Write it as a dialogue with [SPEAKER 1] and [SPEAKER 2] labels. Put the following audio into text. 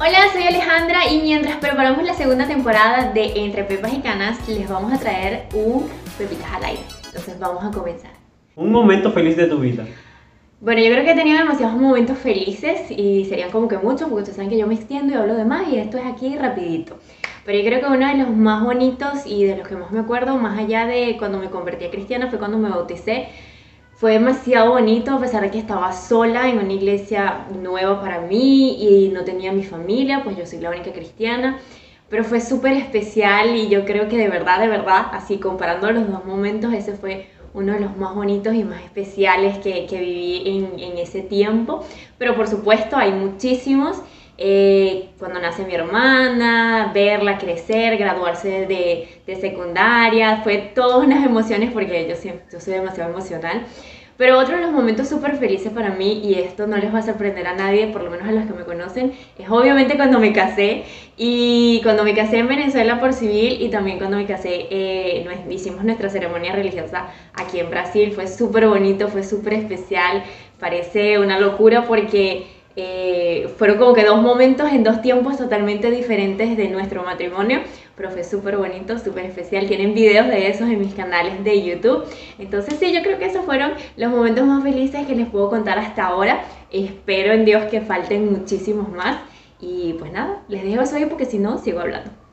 [SPEAKER 1] Hola, soy Alejandra y mientras preparamos la segunda temporada de Entre Pepas y Canas, les vamos a traer un Pepitas al aire. Entonces vamos a comenzar.
[SPEAKER 2] Un momento feliz de tu vida.
[SPEAKER 1] Bueno, yo creo que he tenido demasiados momentos felices y serían como que muchos, porque ustedes saben que yo me extiendo y hablo de más y esto es aquí rapidito. Pero yo creo que uno de los más bonitos y de los que más me acuerdo, más allá de cuando me convertí a cristiana, fue cuando me bauticé fue demasiado bonito a pesar de que estaba sola en una iglesia nueva para mí y no tenía mi familia, pues yo soy la única cristiana. Pero fue súper especial y yo creo que de verdad, de verdad, así comparando los dos momentos, ese fue uno de los más bonitos y más especiales que, que viví en, en ese tiempo. Pero por supuesto hay muchísimos. Eh, cuando nace mi hermana, verla crecer, graduarse de, de, secundaria, fue todas unas emociones porque yo, yo soy demasiado emocional. Pero otro de los momentos súper felices para mí, y esto no les va a sorprender a nadie, por lo menos a los que me conocen, es obviamente cuando me casé. Y cuando me casé en Venezuela por civil y también cuando me casé, eh, hicimos nuestra ceremonia religiosa aquí en Brasil. Fue súper bonito, fue súper especial. Parece una locura porque eh, fueron como que dos momentos en dos tiempos totalmente diferentes de nuestro matrimonio, pero fue súper bonito, súper especial. Tienen videos de esos en mis canales de YouTube. Entonces sí, yo creo que esos fueron los momentos más felices que les puedo contar hasta ahora. Espero en Dios que falten muchísimos más. Y pues nada, les dejo eso ahí porque si no, sigo hablando.